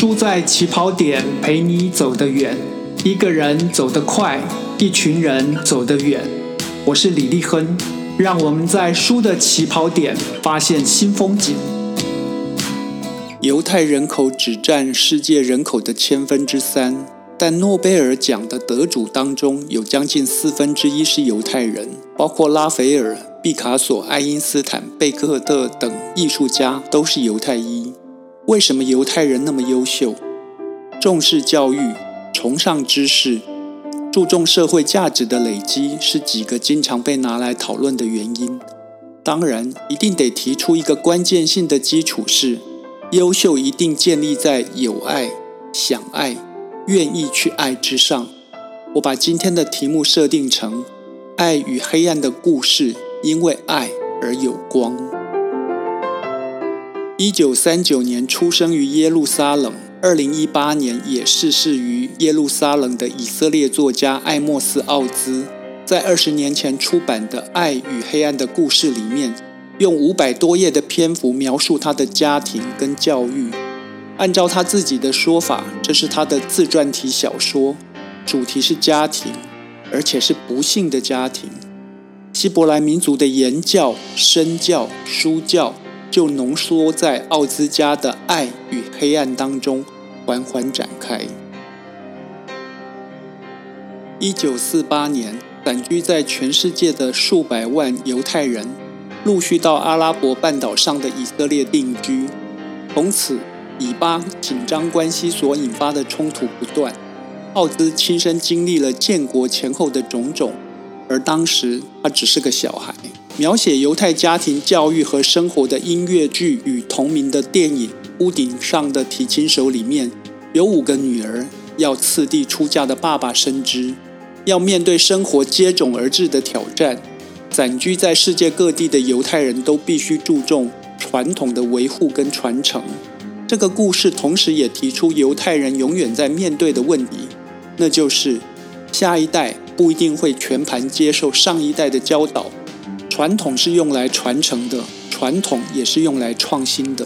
输在起跑点，陪你走得远。一个人走得快，一群人走得远。我是李立亨，让我们在输的起跑点发现新风景。犹太人口只占世界人口的千分之三，但诺贝尔奖的得主当中有将近四分之一是犹太人，包括拉斐尔、毕卡索、爱因斯坦、贝克特等艺术家都是犹太裔。为什么犹太人那么优秀？重视教育，崇尚知识，注重社会价值的累积，是几个经常被拿来讨论的原因。当然，一定得提出一个关键性的基础是。优秀一定建立在有爱、想爱、愿意去爱之上。我把今天的题目设定成“爱与黑暗的故事”，因为爱而有光。一九三九年出生于耶路撒冷，二零一八年也逝世于耶路撒冷的以色列作家艾莫斯·奥兹，在二十年前出版的《爱与黑暗的故事》里面。用五百多页的篇幅描述他的家庭跟教育。按照他自己的说法，这是他的自传体小说，主题是家庭，而且是不幸的家庭。希伯来民族的言教、身教、书教，就浓缩在奥兹家的爱与黑暗当中，缓缓展开。一九四八年，散居在全世界的数百万犹太人。陆续到阿拉伯半岛上的以色列定居，从此以巴紧张关系所引发的冲突不断。奥兹亲身经历了建国前后的种种，而当时他只是个小孩。描写犹太家庭教育和生活的音乐剧与同名的电影《屋顶上的提琴手》里面，有五个女儿要次第出嫁的爸爸深知，要面对生活接踵而至的挑战。散居在世界各地的犹太人都必须注重传统的维护跟传承。这个故事同时也提出犹太人永远在面对的问题，那就是下一代不一定会全盘接受上一代的教导。传统是用来传承的，传统也是用来创新的。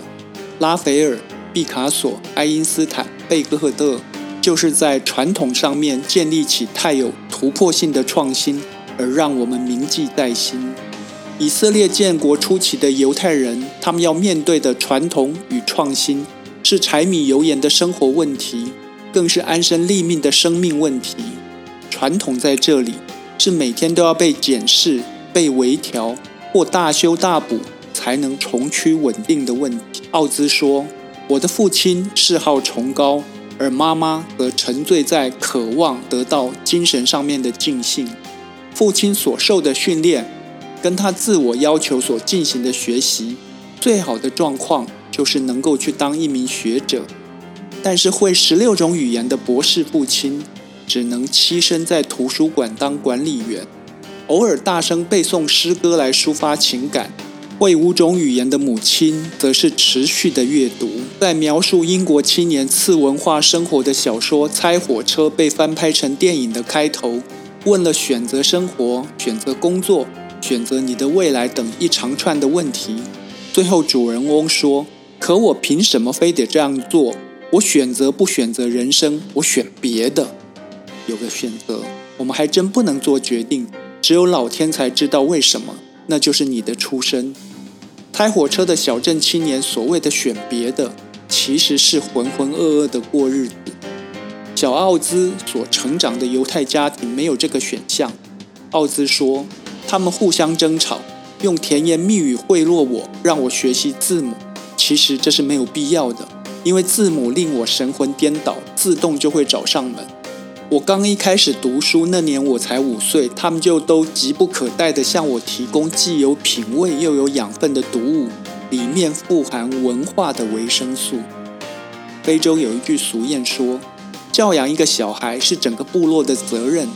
拉斐尔、毕卡索、爱因斯坦、贝克特就是在传统上面建立起太有突破性的创新。而让我们铭记在心。以色列建国初期的犹太人，他们要面对的传统与创新，是柴米油盐的生活问题，更是安身立命的生命问题。传统在这里是每天都要被检视、被微调或大修大补，才能重趋稳定的问题。奥兹说：“我的父亲嗜好崇高，而妈妈则沉醉在渴望得到精神上面的尽兴。”父亲所受的训练，跟他自我要求所进行的学习，最好的状况就是能够去当一名学者。但是会十六种语言的博士父亲，只能栖身在图书馆当管理员，偶尔大声背诵诗歌来抒发情感。会五种语言的母亲，则是持续的阅读。在描述英国青年次文化生活的小说《猜火车》被翻拍成电影的开头。问了选择生活、选择工作、选择你的未来等一长串的问题，最后主人翁说：“可我凭什么非得这样做？我选择不选择人生？我选别的。有个选择，我们还真不能做决定，只有老天才知道为什么。那就是你的出身。开火车的小镇青年所谓的选别的，其实是浑浑噩噩的过日子。”小奥兹所成长的犹太家庭没有这个选项。奥兹说：“他们互相争吵，用甜言蜜语贿赂我，让我学习字母。其实这是没有必要的，因为字母令我神魂颠倒，自动就会找上门。我刚一开始读书那年，我才五岁，他们就都急不可待地向我提供既有品味又有养分的读物，里面富含文化的维生素。非洲有一句俗谚说。”教养一个小孩是整个部落的责任。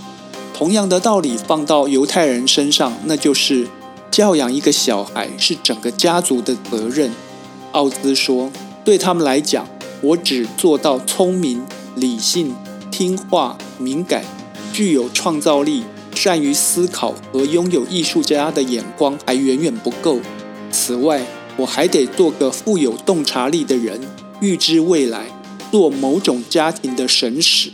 同样的道理放到犹太人身上，那就是教养一个小孩是整个家族的责任。奥兹说：“对他们来讲，我只做到聪明、理性、听话、敏感、具有创造力、善于思考和拥有艺术家的眼光还远远不够。此外，我还得做个富有洞察力的人，预知未来。”做某种家庭的神使。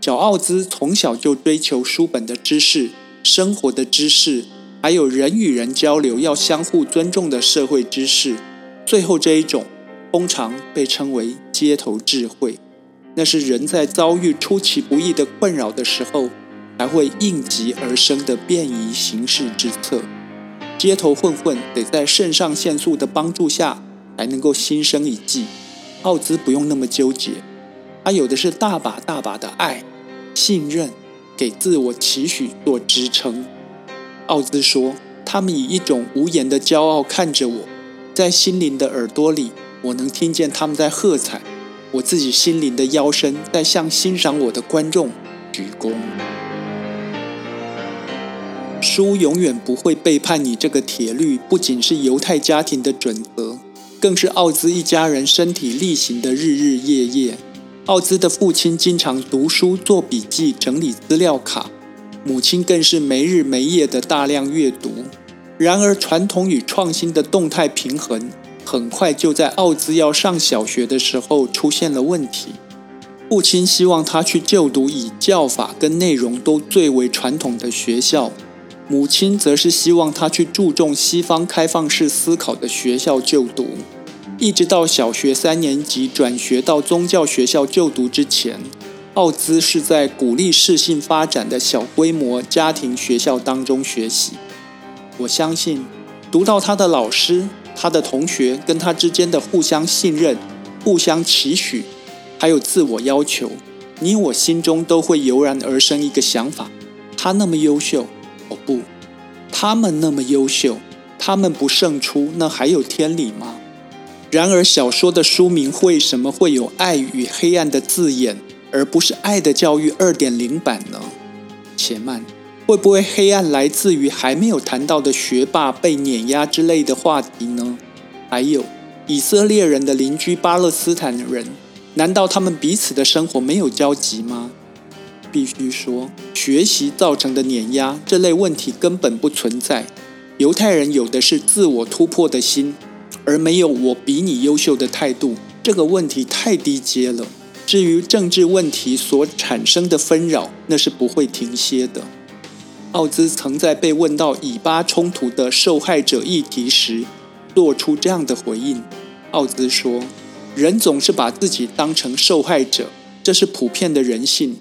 小奥兹从小就追求书本的知识、生活的知识，还有人与人交流要相互尊重的社会知识。最后这一种，通常被称为街头智慧，那是人在遭遇出其不意的困扰的时候，才会应急而生的便宜行事之策。街头混混得在肾上腺素的帮助下才能够心生一计。奥兹不用那么纠结，他有的是大把大把的爱、信任，给自我期许做支撑。奥兹说：“他们以一种无言的骄傲看着我，在心灵的耳朵里，我能听见他们在喝彩；我自己心灵的腰身在向欣赏我的观众鞠躬。”书永远不会背叛你。这个铁律不仅是犹太家庭的准则，更是奥兹一家人身体力行的日日夜夜。奥兹的父亲经常读书、做笔记、整理资料卡，母亲更是没日没夜的大量阅读。然而，传统与创新的动态平衡，很快就在奥兹要上小学的时候出现了问题。父亲希望他去就读以教法跟内容都最为传统的学校。母亲则是希望他去注重西方开放式思考的学校就读，一直到小学三年级转学到宗教学校就读之前，奥兹是在鼓励适性发展的小规模家庭学校当中学习。我相信，读到他的老师、他的同学跟他之间的互相信任、互相期许，还有自我要求，你我心中都会油然而生一个想法：他那么优秀。哦不，他们那么优秀，他们不胜出，那还有天理吗？然而，小说的书名为什么会有“爱与黑暗”的字眼，而不是“爱的教育”二点零版呢？且慢，会不会黑暗来自于还没有谈到的学霸被碾压之类的话题呢？还有，以色列人的邻居巴勒斯坦人，难道他们彼此的生活没有交集吗？必须说，学习造成的碾压这类问题根本不存在。犹太人有的是自我突破的心，而没有我比你优秀的态度。这个问题太低阶了。至于政治问题所产生的纷扰，那是不会停歇的。奥兹曾在被问到以巴冲突的受害者议题时，做出这样的回应。奥兹说：“人总是把自己当成受害者，这是普遍的人性。”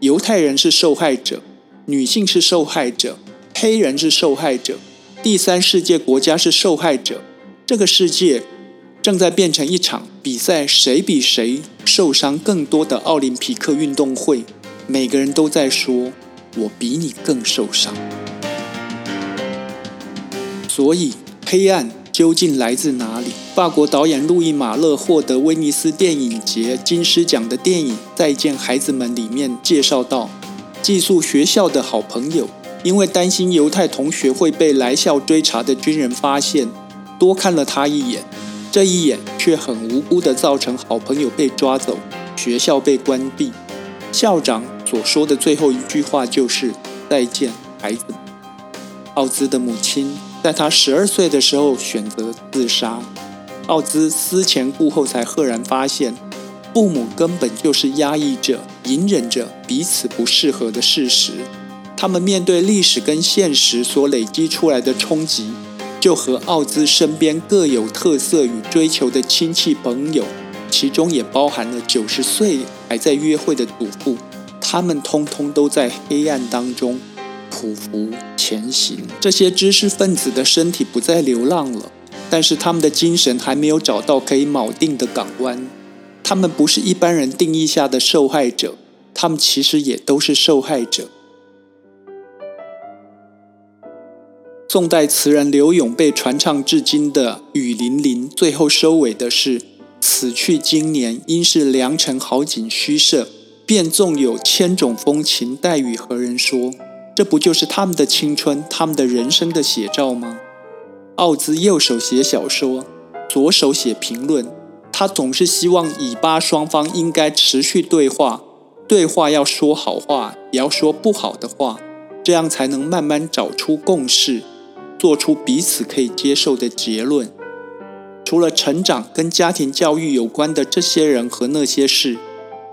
犹太人是受害者，女性是受害者，黑人是受害者，第三世界国家是受害者。这个世界正在变成一场比赛，谁比谁受伤更多的奥林匹克运动会。每个人都在说：“我比你更受伤。”所以，黑暗。究竟来自哪里？法国导演路易·马勒获得威尼斯电影节金狮奖的电影《再见孩子们》里面介绍到，寄宿学校的好朋友因为担心犹太同学会被来校追查的军人发现，多看了他一眼，这一眼却很无辜地造成好朋友被抓走，学校被关闭。校长所说的最后一句话就是“再见，孩子”。奥兹的母亲。在他十二岁的时候选择自杀，奥兹思前顾后才赫然发现，父母根本就是压抑着、隐忍着彼此不适合的事实。他们面对历史跟现实所累积出来的冲击，就和奥兹身边各有特色与追求的亲戚朋友，其中也包含了九十岁还在约会的祖父，他们通通都在黑暗当中。匍匐前行，这些知识分子的身体不再流浪了，但是他们的精神还没有找到可以锚定的港湾。他们不是一般人定义下的受害者，他们其实也都是受害者。宋代词人柳永被传唱至今的《雨霖铃》，最后收尾的是：“此去经年，应是良辰好景虚设，便纵有千种风情，待与何人说？”这不就是他们的青春、他们的人生的写照吗？奥兹右手写小说，左手写评论，他总是希望以巴双方应该持续对话，对话要说好话，也要说不好的话，这样才能慢慢找出共识，做出彼此可以接受的结论。除了成长跟家庭教育有关的这些人和那些事，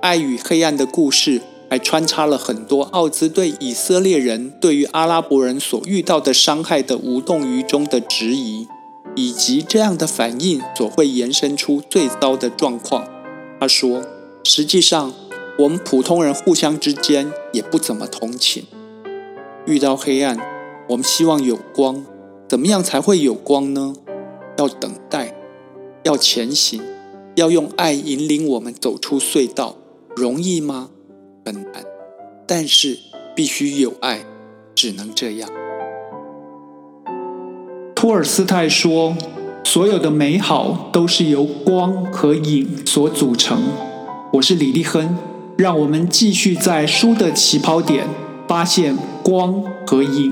爱与黑暗的故事还穿插了很多奥兹对以色列人对于阿拉伯人所遇到的伤害的无动于衷的质疑，以及这样的反应所会延伸出最糟的状况。他说：“实际上，我们普通人互相之间也不怎么同情。遇到黑暗，我们希望有光。怎么样才会有光呢？要等待。”要前行，要用爱引领我们走出隧道，容易吗？很难，但是必须有爱，只能这样。托尔斯泰说：“所有的美好都是由光和影所组成。”我是李立亨，让我们继续在书的起跑点发现光和影。